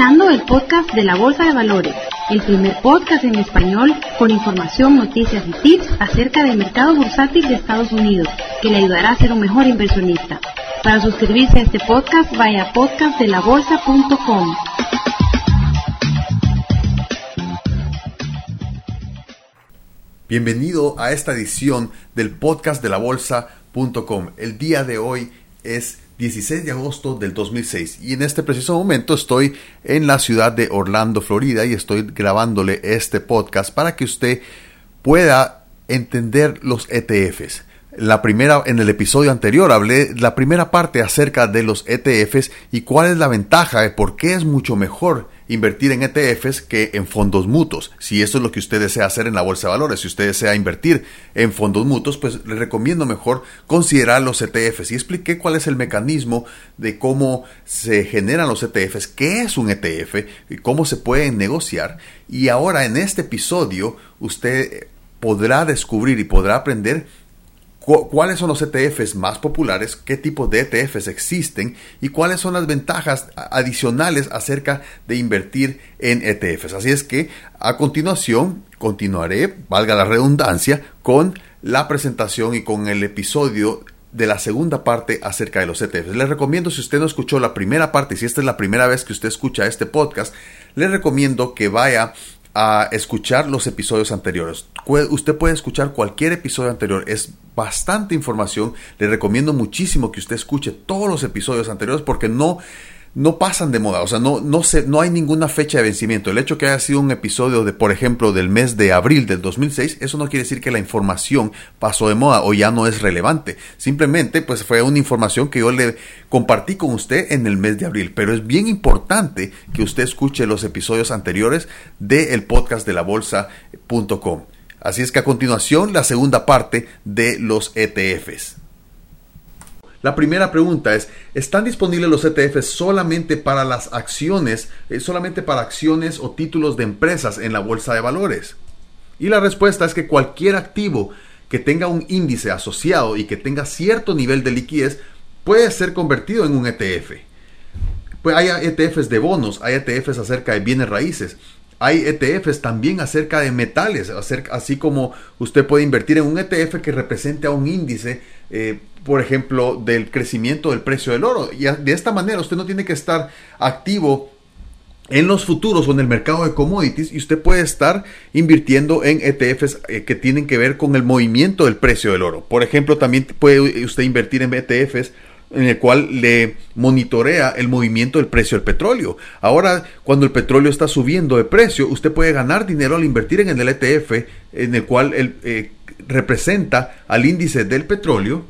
escuchando el podcast de la Bolsa de Valores, el primer podcast en español con información, noticias y tips acerca del mercado bursátil de Estados Unidos, que le ayudará a ser un mejor inversionista. Para suscribirse a este podcast, vaya a podcastdelabolsa.com. Bienvenido a esta edición del podcast de la bolsa.com. El día de hoy es 16 de agosto del 2006 y en este preciso momento estoy en la ciudad de Orlando, Florida y estoy grabándole este podcast para que usted pueda entender los ETFs. La primera, en el episodio anterior hablé la primera parte acerca de los ETFs y cuál es la ventaja de por qué es mucho mejor invertir en ETFs que en fondos mutuos. Si eso es lo que usted desea hacer en la bolsa de valores, si usted desea invertir en fondos mutuos, pues le recomiendo mejor considerar los ETFs. Y expliqué cuál es el mecanismo de cómo se generan los ETFs, qué es un ETF, y cómo se pueden negociar. Y ahora en este episodio usted podrá descubrir y podrá aprender cuáles son los ETFs más populares, qué tipo de ETFs existen y cuáles son las ventajas adicionales acerca de invertir en ETFs. Así es que a continuación continuaré, valga la redundancia, con la presentación y con el episodio de la segunda parte acerca de los ETFs. Les recomiendo, si usted no escuchó la primera parte, si esta es la primera vez que usted escucha este podcast, le recomiendo que vaya a escuchar los episodios anteriores. Usted puede escuchar cualquier episodio anterior, es bastante información. Le recomiendo muchísimo que usted escuche todos los episodios anteriores porque no no pasan de moda, o sea, no, no, se, no hay ninguna fecha de vencimiento. El hecho que haya sido un episodio de, por ejemplo, del mes de abril del 2006, eso no quiere decir que la información pasó de moda o ya no es relevante. Simplemente, pues fue una información que yo le compartí con usted en el mes de abril. Pero es bien importante que usted escuche los episodios anteriores del podcast de la bolsa.com. Así es que a continuación, la segunda parte de los ETFs. La primera pregunta es, ¿están disponibles los ETFs solamente para las acciones, eh, solamente para acciones o títulos de empresas en la bolsa de valores? Y la respuesta es que cualquier activo que tenga un índice asociado y que tenga cierto nivel de liquidez puede ser convertido en un ETF. Pues hay ETFs de bonos, hay ETFs acerca de bienes raíces, hay ETFs también acerca de metales, así como usted puede invertir en un ETF que represente a un índice, eh, por ejemplo, del crecimiento del precio del oro. Y de esta manera usted no tiene que estar activo en los futuros o en el mercado de commodities y usted puede estar invirtiendo en ETFs eh, que tienen que ver con el movimiento del precio del oro. Por ejemplo, también puede usted invertir en ETFs en el cual le monitorea el movimiento del precio del petróleo. Ahora, cuando el petróleo está subiendo de precio, usted puede ganar dinero al invertir en el ETF, en el cual eh, representa al índice del petróleo.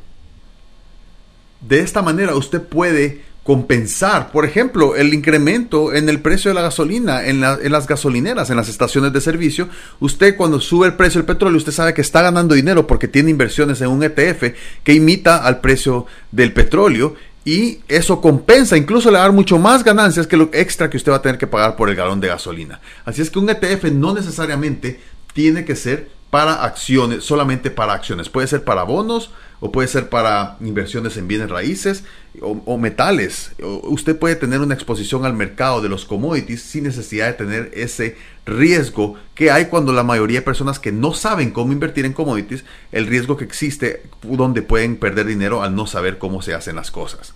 De esta manera usted puede compensar, por ejemplo, el incremento en el precio de la gasolina en, las gasolineras, en las estaciones de servicio. Usted cuando sube el precio del petróleo, usted sabe que está ganando dinero porque tiene inversiones en un ETF que imita al precio del petróleo y eso compensa, incluso le va a dar mucho más ganancias que lo extra que usted va a tener que pagar por el galón de gasolina. Así es que un ETF no necesariamente tiene que ser para acciones, solamente para acciones. Puede ser para bonos o puede ser para inversiones en bienes raíces o, metales. usted puede tener una exposición al mercado de los commodities sin necesidad de tener ese riesgo que hay cuando la mayoría de personas que no saben cómo invertir en commodities, el riesgo que existe donde pueden perder dinero al no saber cómo se hacen las cosas.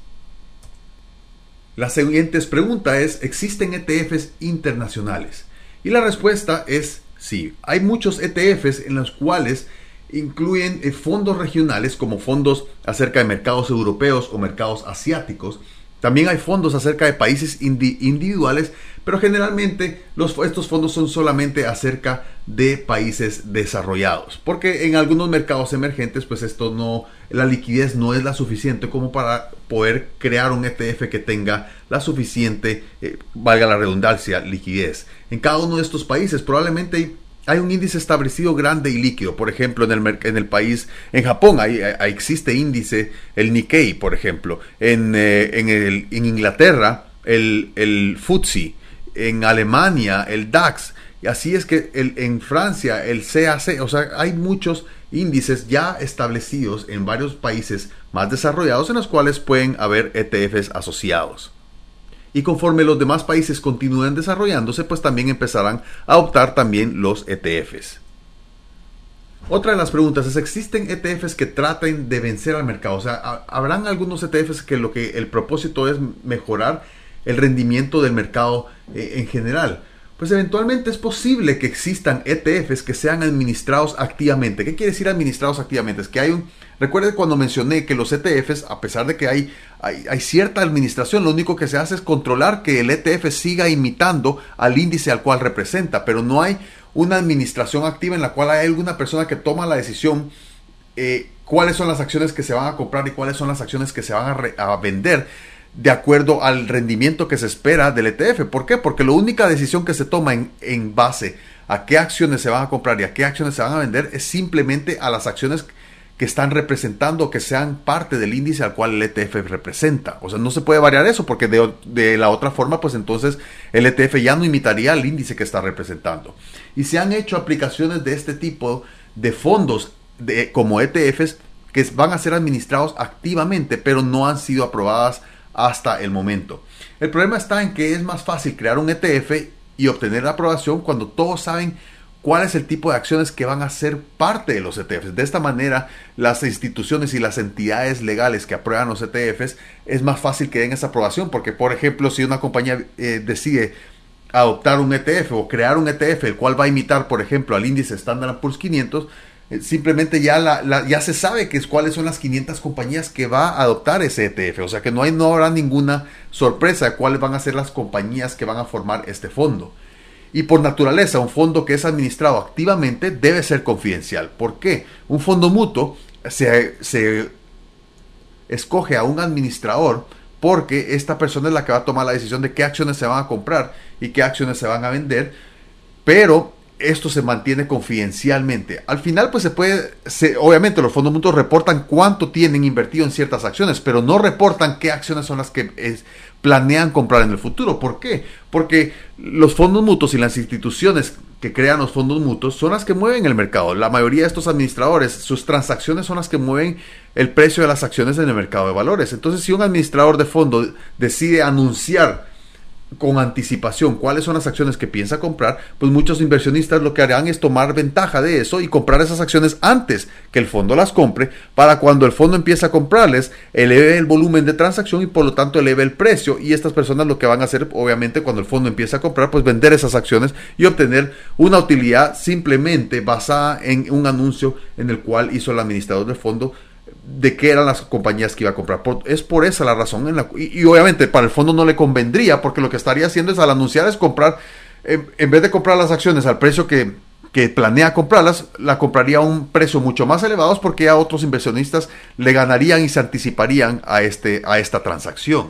La siguiente pregunta es, ¿existen ETFs internacionales? Y la respuesta es Sí, hay muchos ETFs en los cuales incluyen eh, fondos regionales como fondos acerca de mercados europeos o mercados asiáticos. También hay fondos acerca de países individuales, pero generalmente estos fondos son solamente acerca de países desarrollados, porque en algunos mercados emergentes, pues esto no, la liquidez no es la suficiente como para poder crear un ETF que tenga la suficiente, eh, valga la redundancia, liquidez. En cada uno de estos países probablemente hay un índice establecido grande y líquido. Por ejemplo, en el, en el país, en Japón hay, existe índice, el Nikkei, por ejemplo. En, eh, en, el, en Inglaterra, el, el FTSE. En Alemania, el DAX. Y así es que el, en Francia, el CAC. O sea, hay muchos índices ya establecidos en varios países más desarrollados en los cuales pueden haber ETFs asociados. Y conforme los demás países continúen desarrollándose, pues también empezarán a adoptar también los ETFs. Otra de las preguntas es, ¿existen ETFs que traten de vencer al mercado? O sea, ¿habrán algunos ETFs que lo que el propósito es mejorar el rendimiento del mercado eh, en general? Pues eventualmente es posible que existan ETFs que sean administrados activamente. ¿Qué quiere decir administrados activamente? Es que hay un... Recuerde cuando mencioné que los ETFs, a pesar de que hay, hay, cierta administración, lo único que se hace es controlar que el ETF siga imitando al índice al cual representa, pero no hay una administración activa en la cual hay alguna persona que toma la decisión eh, cuáles son las acciones que se van a comprar y cuáles son las acciones que se van a, vender de acuerdo al rendimiento que se espera del ETF. ¿Por qué? Porque la única decisión que se toma en, en base a qué acciones se van a comprar y a qué acciones se van a vender es simplemente a las acciones que están representando que sean parte del índice al cual el ETF representa. O sea, no se puede variar eso porque de, la otra forma, pues entonces el ETF ya no imitaría el índice que está representando. Y se han hecho aplicaciones de este tipo de fondos de, como ETFs que van a ser administrados activamente, pero no han sido aprobadas hasta el momento. El problema está en que es más fácil crear un ETF y obtener la aprobación cuando todos saben cuál es el tipo de acciones que van a ser parte de los ETFs. De esta manera, las instituciones y las entidades legales que aprueban los ETFs es más fácil que den esa aprobación, porque por ejemplo, si una compañía eh, decide adoptar un ETF o crear un ETF, el cual va a imitar, por ejemplo, al índice Standard Poor's 500, eh, simplemente ya, la, ya se sabe que es, cuáles son las 500 compañías que va a adoptar ese ETF. O sea que no, hay, no habrá ninguna sorpresa de cuáles van a ser las compañías que van a formar este fondo. Y por naturaleza, un fondo que es administrado activamente debe ser confidencial. ¿Por qué? Un fondo mutuo se, se escoge a un administrador porque esta persona es la que va a tomar la decisión de qué acciones se van a comprar y qué acciones se van a vender. Pero esto se mantiene confidencialmente. Al final, pues se puede, obviamente los fondos mutuos reportan cuánto tienen invertido en ciertas acciones, pero no reportan qué acciones son las que planean comprar en el futuro. ¿Por qué? Porque los fondos mutuos y las instituciones que crean los fondos mutuos son las que mueven el mercado. La mayoría de estos administradores, sus transacciones son las que mueven el precio de las acciones en el mercado de valores. Entonces, si un administrador de fondo decide anunciar con anticipación cuáles son las acciones que piensa comprar, pues muchos inversionistas lo que harán es tomar ventaja de eso y comprar esas acciones antes que el fondo las compre, para cuando el fondo empiece a comprarles, eleve el volumen de transacción y por lo tanto eleve el precio. Y estas personas lo que van a hacer, obviamente, cuando el fondo empiece a comprar, pues vender esas acciones y obtener una utilidad simplemente basada en un anuncio en el cual hizo el administrador del fondo de qué eran las compañías que iba a comprar. es por esa la razón. En y, obviamente para el fondo no le convendría porque lo que estaría haciendo es al anunciar es comprar, en, vez de comprar las acciones al precio que, que, planea comprarlas, la compraría a un precio mucho más elevado porque a otros inversionistas le ganarían y se anticiparían a, este, a esta transacción.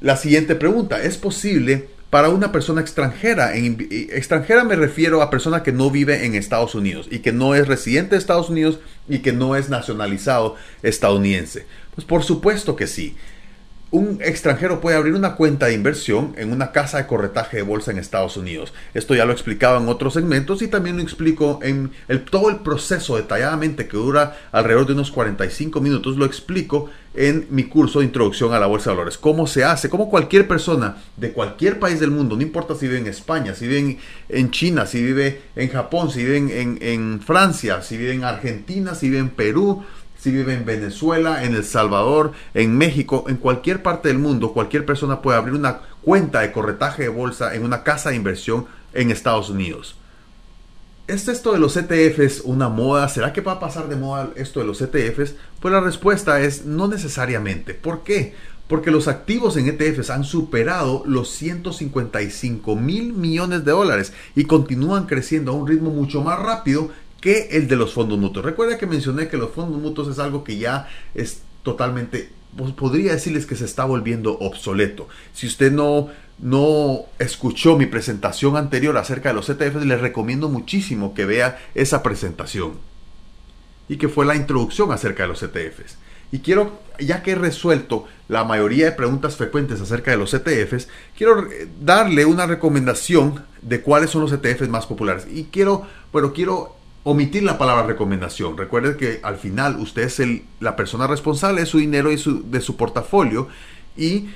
La siguiente pregunta, ¿es posible para una persona extranjera. Extranjera me refiero a persona que no vive en Estados Unidos y que no es residente de Estados Unidos y que no es nacionalizado estadounidense. Pues por supuesto que sí un extranjero puede abrir una cuenta de inversión en una casa de corretaje de bolsa en Estados Unidos. Esto ya lo explicaba en otros segmentos y también lo explico en todo el proceso detalladamente que dura alrededor de unos 45 minutos. Lo explico en mi curso de introducción a la bolsa de valores. Cómo se hace, cómo cualquier persona de cualquier país del mundo, no importa si vive en España, si vive en, China, si vive en Japón, si vive en, en Francia, si vive en Argentina, si vive en Perú, si vive en Venezuela, en El Salvador, en México, en cualquier parte del mundo, cualquier persona puede abrir una cuenta de corretaje de bolsa en una casa de inversión en Estados Unidos. ¿Es esto de los ETFs una moda? ¿Será que va a pasar de moda esto de los ETFs? Pues la respuesta es no necesariamente. ¿Por qué? Porque los activos en ETFs han superado los 155 mil millones de dólares y continúan creciendo a un ritmo mucho más rápido que el de los fondos mutuos. Recuerda que mencioné que los fondos mutuos es algo que ya es totalmente, pues, podría decirles que se está volviendo obsoleto. Si usted no, no escuchó mi presentación anterior acerca de los ETFs, les recomiendo muchísimo que vea esa presentación. Y que fue la introducción acerca de los ETFs. Y quiero, ya que he resuelto la mayoría de preguntas frecuentes acerca de los ETFs, quiero darle una recomendación de cuáles son los ETFs más populares. Y quiero, pero quiero omitir la palabra recomendación. Recuerde que al final usted es el, la persona responsable de su dinero y de su portafolio y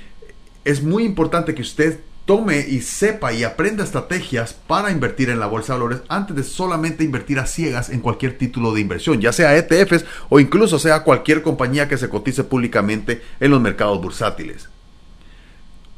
es muy importante que usted tome y sepa y aprenda estrategias para invertir en la bolsa de valores antes de solamente invertir a ciegas en cualquier título de inversión, ya sea ETFs o incluso sea cualquier compañía que se cotice públicamente en los mercados bursátiles.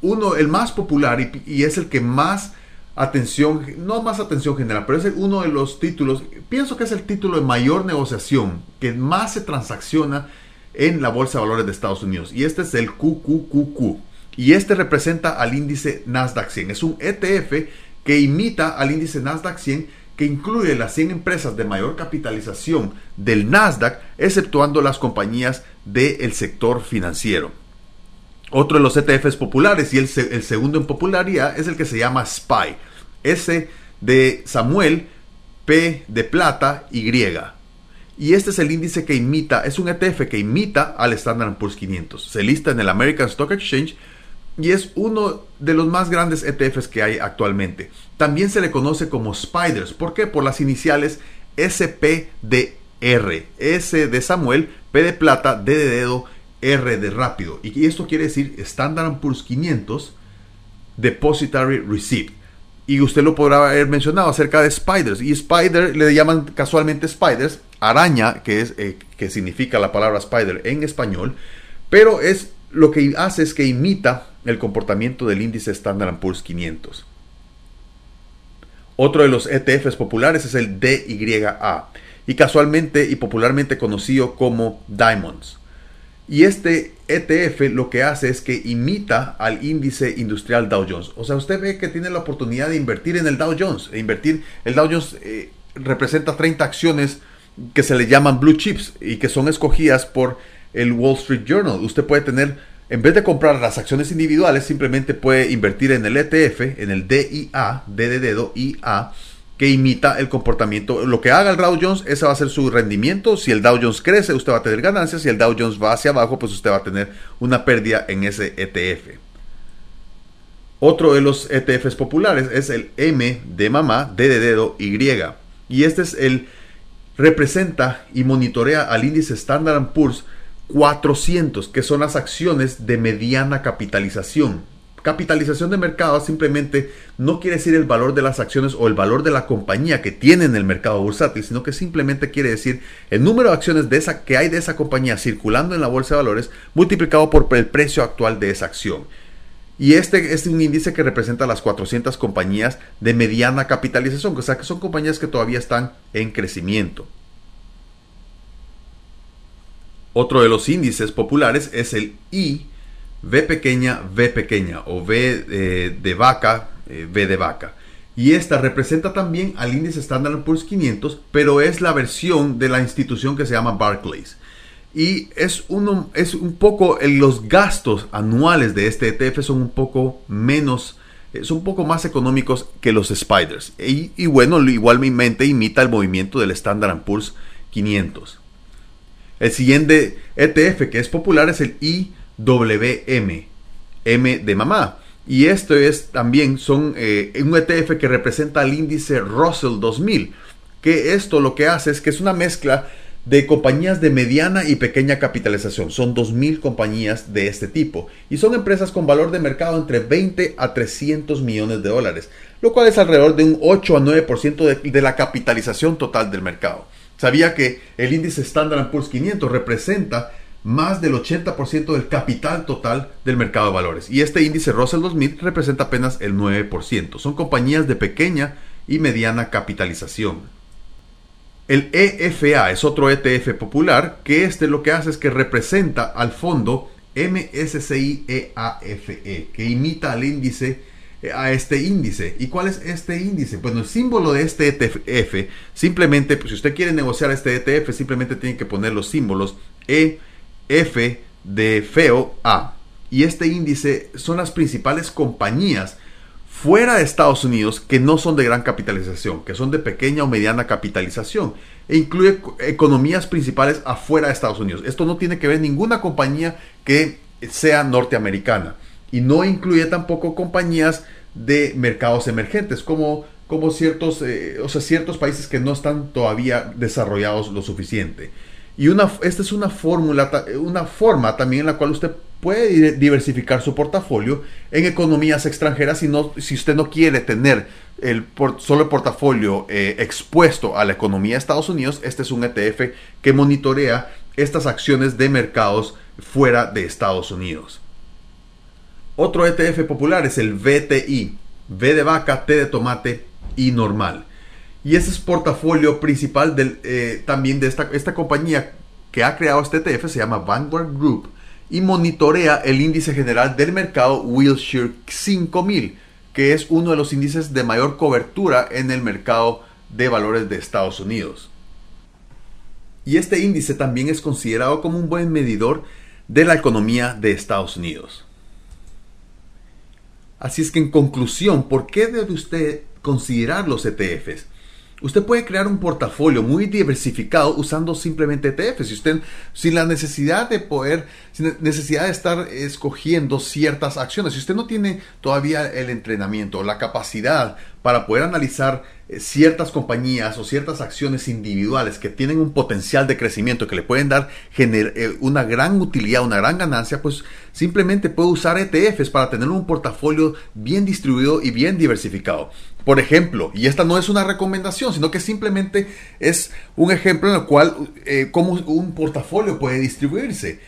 Uno, el más popular y, y es el que más atención, no más atención general, pero es uno de los títulos, pienso que es el título de mayor negociación, que más se transacciona en la Bolsa de Valores de Estados Unidos. Y este es el QQQQ y este representa al índice Nasdaq 100. Es un ETF que imita al índice Nasdaq 100 que incluye las 100 empresas de mayor capitalización del Nasdaq, exceptuando las compañías del sector financiero. Otro de los ETFs populares y el, segundo en popularidad es el que se llama SPY. S de Samuel, P de plata, Y. Y este es el índice que imita, es un ETF que imita al Standard Poor's 500. Se lista en el American Stock Exchange y es uno de los más grandes ETFs que hay actualmente. También se le conoce como Spiders. ¿Por qué? Por las iniciales SPDR. S de Samuel, P de plata, D de dedo, R de rápido. Y esto quiere decir Standard Poor's 500 Depository Receipt. Y usted lo podrá haber mencionado acerca de Spiders. Y Spider le llaman casualmente Spiders, araña, que, es, eh, que significa la palabra Spider en español. Pero es lo que hace es que imita el comportamiento del índice Standard Poor's 500. Otro de los ETFs populares es el DYA y casualmente y popularmente conocido como Diamonds. Y este ETF lo que hace es que imita al índice industrial Dow Jones. O sea, usted ve que tiene la oportunidad de invertir en el Dow Jones. E invertir, el Dow Jones eh, representa 30 acciones que se le llaman blue chips y que son escogidas por el Wall Street Journal. Usted puede tener en vez de comprar las acciones individuales, simplemente puede invertir en el ETF, en el DIA, D de dedo, IA, que imita el comportamiento. Lo que haga el Dow Jones, ese va a ser su rendimiento. Si el Dow Jones crece, usted va a tener ganancias. Si el Dow Jones va hacia abajo, pues usted va a tener una pérdida en ese ETF. Otro de los ETFs populares es el M de mamá, D de dedo, Y. Y este es el representa y monitorea al índice Standard Poor's 400, que son las acciones de mediana capitalización. Capitalización de mercado simplemente no quiere decir el valor de las acciones o el valor de la compañía que tiene en el mercado bursátil, sino que simplemente quiere decir el número de acciones de esa, que hay de esa compañía circulando en la bolsa de valores multiplicado por el precio actual de esa acción. Y este es un índice que representa las 400 compañías de mediana capitalización, o sea que son compañías que todavía están en crecimiento. Otro de los índices populares es el I, V pequeña, V pequeña, o V eh, de vaca, eh, V de vaca. Y esta representa también al índice Standard Poor's 500, pero es la versión de la institución que se llama Barclays. Y es, uno, es un poco, los gastos anuales de este ETF son un poco menos, eh, son un poco más económicos que los Spiders. Y, bueno, igualmente imita el movimiento del Standard Poor's 500. El siguiente ETF que es popular es el IWM, M de mamá. Y esto es también son eh, un ETF que representa el índice Russell 2000. Que esto lo que hace es que es una mezcla de compañías de mediana y pequeña capitalización. Son 2.000 compañías de este tipo. Y son empresas con valor de mercado entre 20 a 300 millones de dólares. Lo cual es alrededor de un 8 a 9% de la capitalización total del mercado. Sabía que el índice Standard Poor's 500 representa más del 80% del capital total del mercado de valores. Y este índice Russell 2000 representa apenas el 9%. Son compañías de pequeña y mediana capitalización. El EFA es otro ETF popular que este lo que hace es que representa al fondo MSCI EAFE, que imita al índice a este índice. ¿Y cuál es este índice? Bueno, el símbolo de este ETF, simplemente, pues si usted quiere negociar este ETF, simplemente tiene que poner los símbolos E, F de feo A. Y este índice son las principales compañías fuera de Estados Unidos que no son de gran capitalización, que son de pequeña o mediana capitalización, e incluye economías principales afuera de Estados Unidos. Esto no tiene que ver ninguna compañía que sea norteamericana y no incluye tampoco compañías de mercados emergentes como, como ciertos, eh, o sea, ciertos países que no están todavía desarrollados lo suficiente. Y una, esta es una fórmula, una forma también en la cual usted puede diversificar su portafolio en economías extranjeras si, no, si usted no quiere tener el solo el portafolio eh, expuesto a la economía de Estados Unidos. Este es un ETF que monitorea estas acciones de mercados fuera de Estados Unidos. Otro ETF popular es el VTI, V de vaca, T de tomate y normal. Y ese es portafolio principal eh, también de esta, esta compañía que ha creado este ETF, se llama Vanguard Group, y monitorea el índice general del mercado Wilshire 5000, que es uno de los índices de mayor cobertura en el mercado de valores de Estados Unidos. Y este índice también es considerado como un buen medidor de la economía de Estados Unidos. Así es que en conclusión, ¿por qué debe usted considerar los ETFs? Usted puede crear un portafolio muy diversificado usando simplemente ETFs. Usted, sin la necesidad de poder, sin necesidad de estar escogiendo ciertas acciones, si usted no tiene todavía el entrenamiento, la capacidad para poder analizar eh, ciertas compañías o ciertas acciones individuales que tienen un potencial de crecimiento que le pueden dar eh, una gran utilidad, una gran ganancia, pues simplemente puede usar ETFs para tener un portafolio bien distribuido y bien diversificado. Por ejemplo, y esta no es una recomendación, sino que simplemente es un ejemplo en el cual eh, cómo un portafolio puede distribuirse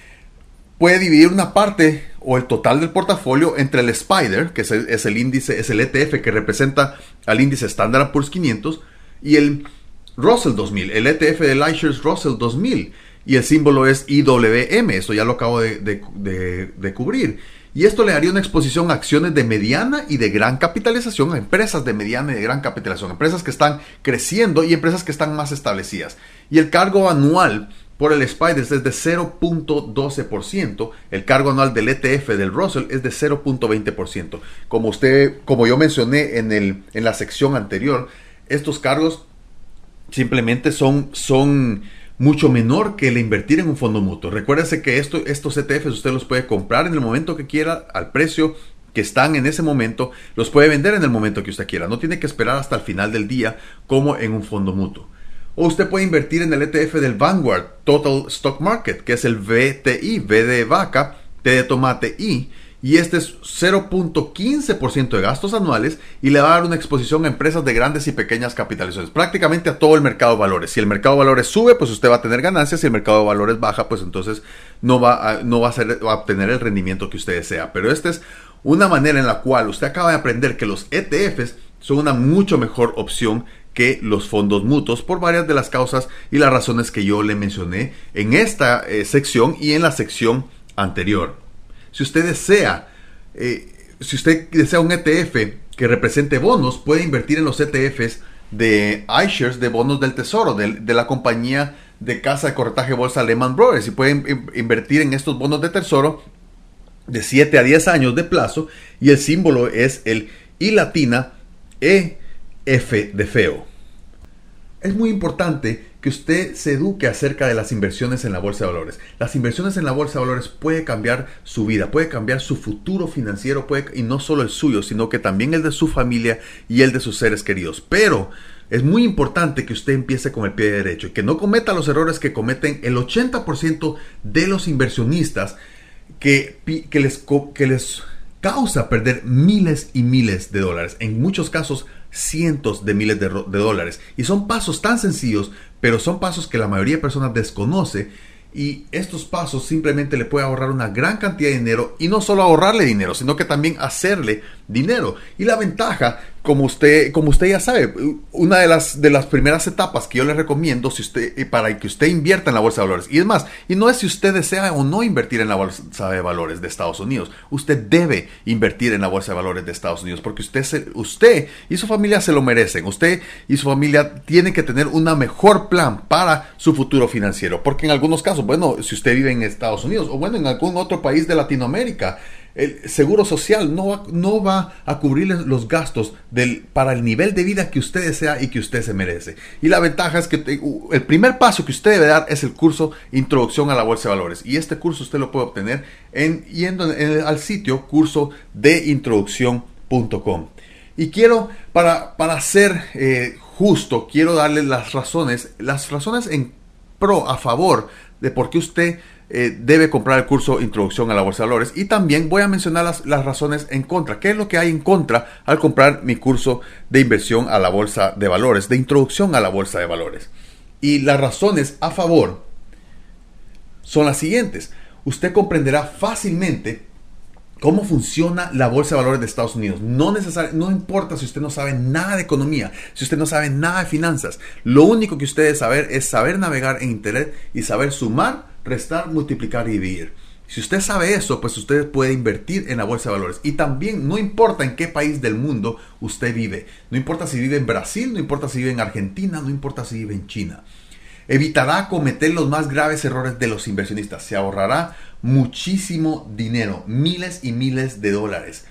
puede dividir una parte o el total del portafolio entre el Spider, que es el, índice, es el ETF que representa al índice Standard Poor's 500, y el Russell 2000, el ETF del iShares Russell 2000, y el símbolo es IWM, eso ya lo acabo de, de, cubrir. Y esto le daría una exposición a acciones de mediana y de gran capitalización, a empresas de mediana y de gran capitalización, empresas que están creciendo y empresas que están más establecidas. Y el cargo anual por el Spiders es de 0.12%, el cargo anual del ETF del Russell es de 0.20%. Como usted, como yo mencioné en, el, en la sección anterior, estos cargos simplemente son, son mucho menor que el invertir en un fondo mutuo. Recuérdese que esto, estos ETFs usted los puede comprar en el momento que quiera, al precio que están en ese momento, los puede vender en el momento que usted quiera. No tiene que esperar hasta el final del día como en un fondo mutuo. O usted puede invertir en el ETF del Vanguard Total Stock Market, que es el VTI, V de vaca, T de tomate I. Y este es 0.15% de gastos anuales y le va a dar una exposición a empresas de grandes y pequeñas capitalizaciones, prácticamente a todo el mercado de valores. Si el mercado de valores sube, pues usted va a tener ganancias. Si el mercado de valores baja, pues entonces no va a, no va a, ser, obtener el rendimiento que usted desea. Pero esta es una manera en la cual usted acaba de aprender que los ETFs son una mucho mejor opción que los fondos mutuos por varias de las causas y las razones que yo le mencioné en esta eh, sección y en la sección anterior. Si usted desea, eh, si usted desea un ETF que represente bonos, puede invertir en los ETFs de iShares, de bonos del tesoro, de, la compañía de casa de corretaje bolsa Lehman Brothers y puede invertir en estos bonos de tesoro de 7 a 10 años de plazo y el símbolo es el I latina E F de feo. Es muy importante que usted se eduque acerca de las inversiones en la bolsa de valores. Las inversiones en la bolsa de valores puede cambiar su vida, puede cambiar su futuro financiero, puede, y no solo el suyo, sino que también el de su familia y el de sus seres queridos. Pero es muy importante que usted empiece con el pie derecho y que no cometa los errores que cometen el 80% de los inversionistas que, que, les, que les causa perder miles y miles de dólares. En muchos casos cientos de miles de, dólares. Y son pasos tan sencillos, pero son pasos que la mayoría de personas desconoce y estos pasos simplemente le puede ahorrar una gran cantidad de dinero y no solo ahorrarle dinero, sino que también hacerle dinero. Y la ventaja, como usted, como usted ya sabe, una de las, de las primeras etapas que yo le recomiendo si usted, eh, para que usted invierta en la bolsa de valores, y es más, y no es si usted desea o no invertir en la bolsa de valores de Estados Unidos, usted debe invertir en la bolsa de valores de Estados Unidos, porque usted, usted y su familia se lo merecen, usted y su familia tienen que tener un mejor plan para su futuro financiero, porque en algunos casos, bueno, si usted vive en Estados Unidos o bueno, en algún otro país de Latinoamérica, el seguro social no va, no va a cubrir los gastos del, para el nivel de vida que usted desea y que usted se merece. Y la ventaja es que el primer paso que usted debe dar es el curso Introducción a la Bolsa de Valores. Y este curso usted lo puede obtener en, yendo al sitio curso de introducción.com. Y quiero, para, para ser eh, justo, quiero darle las razones, las razones en pro, a favor de por qué usted eh, debe comprar el curso Introducción a la Bolsa de Valores. Y también voy a mencionar las, las, razones en contra. ¿Qué es lo que hay en contra al comprar mi curso de inversión a la Bolsa de Valores, de Introducción a la Bolsa de Valores? Y las razones a favor son las siguientes. Usted comprenderá fácilmente cómo funciona la bolsa de valores de Estados Unidos. No, no importa si usted no sabe nada de economía, si usted no sabe nada de finanzas. Lo único que usted debe saber es saber navegar en Internet y saber sumar, restar, multiplicar y dividir. Si usted sabe eso, pues usted puede invertir en la bolsa de valores. Y también no importa en qué país del mundo usted vive. No importa si vive en Brasil, no importa si vive en Argentina, no importa si vive en China. Evitará cometer los más graves errores de los inversionistas. Se ahorrará muchísimo dinero, miles y miles de dólares.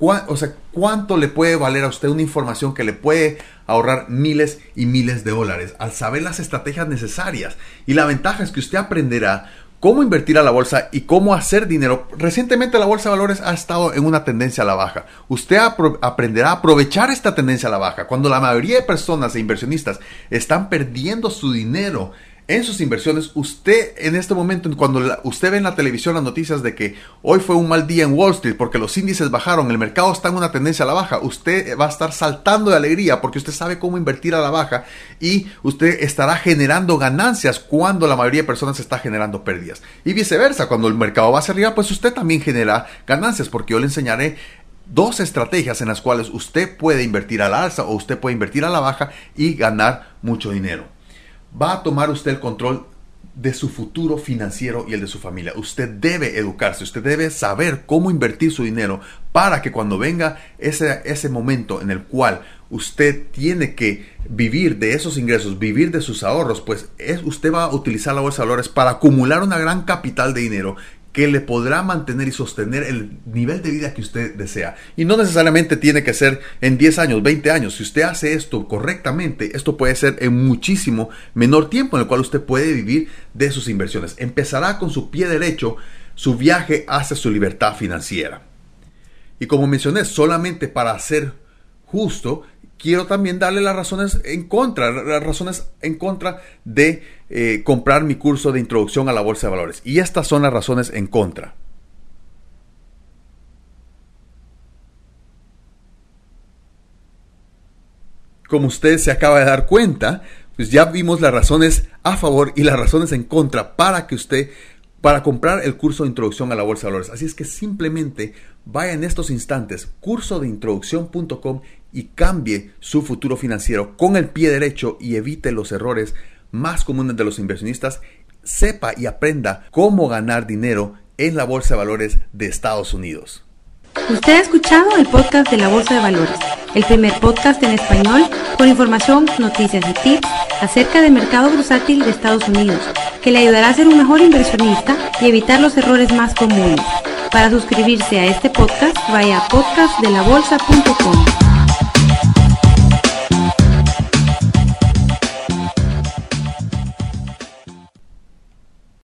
O sea, ¿cuánto le puede valer a usted una información que le puede ahorrar miles y miles de dólares al saber las estrategias necesarias? Y la ventaja es que usted aprenderá cómo invertir a la bolsa y cómo hacer dinero. Recientemente la bolsa de valores ha estado en una tendencia a la baja. Usted aprenderá a aprovechar esta tendencia a la baja. Cuando la mayoría de personas e inversionistas están perdiendo su dinero en sus inversiones, usted en este momento, cuando usted ve en la televisión las noticias de que hoy fue un mal día en Wall Street porque los índices bajaron, el mercado está en una tendencia a la baja, usted va a estar saltando de alegría porque usted sabe cómo invertir a la baja y usted estará generando ganancias cuando la mayoría de personas está generando pérdidas. Y viceversa, cuando el mercado va hacia arriba, pues usted también genera ganancias porque yo le enseñaré dos estrategias en las cuales usted puede invertir a la alza o usted puede invertir a la baja y ganar mucho dinero va a tomar usted el control de su futuro financiero y el de su familia. Usted debe educarse, usted debe saber cómo invertir su dinero para que cuando venga ese, ese momento en el cual usted tiene que vivir de esos ingresos, vivir de sus ahorros, pues es, usted va a utilizar la bolsa de valores para acumular una gran capital de dinero que le podrá mantener y sostener el nivel de vida que usted desea. Y no necesariamente tiene que ser en 10 años, 20 años. Si usted hace esto correctamente, esto puede ser en muchísimo menor tiempo en el cual usted puede vivir de sus inversiones. Empezará con su pie derecho su viaje hacia su libertad financiera. Y como mencioné, solamente para ser justo, quiero también darle las razones en contra, las razones en contra de eh, comprar mi curso de introducción a la bolsa de valores. Y estas son las razones en contra. Como usted se acaba de dar cuenta, pues ya vimos las razones a favor y las razones en contra para que usted para comprar el curso de introducción a la bolsa de valores. Así es que simplemente vaya en estos instantes cursodeintroducción.com y cambie su futuro financiero con el pie derecho y evite los errores más comunes de los inversionistas. Sepa y aprenda cómo ganar dinero en la bolsa de valores de Estados Unidos. Usted ha escuchado el podcast de la Bolsa de Valores, el primer podcast en español con información, noticias y tips acerca del mercado bursátil de Estados Unidos, que le ayudará a ser un mejor inversionista y evitar los errores más comunes. Para suscribirse a este podcast, vaya a podcastdelabolsa.com.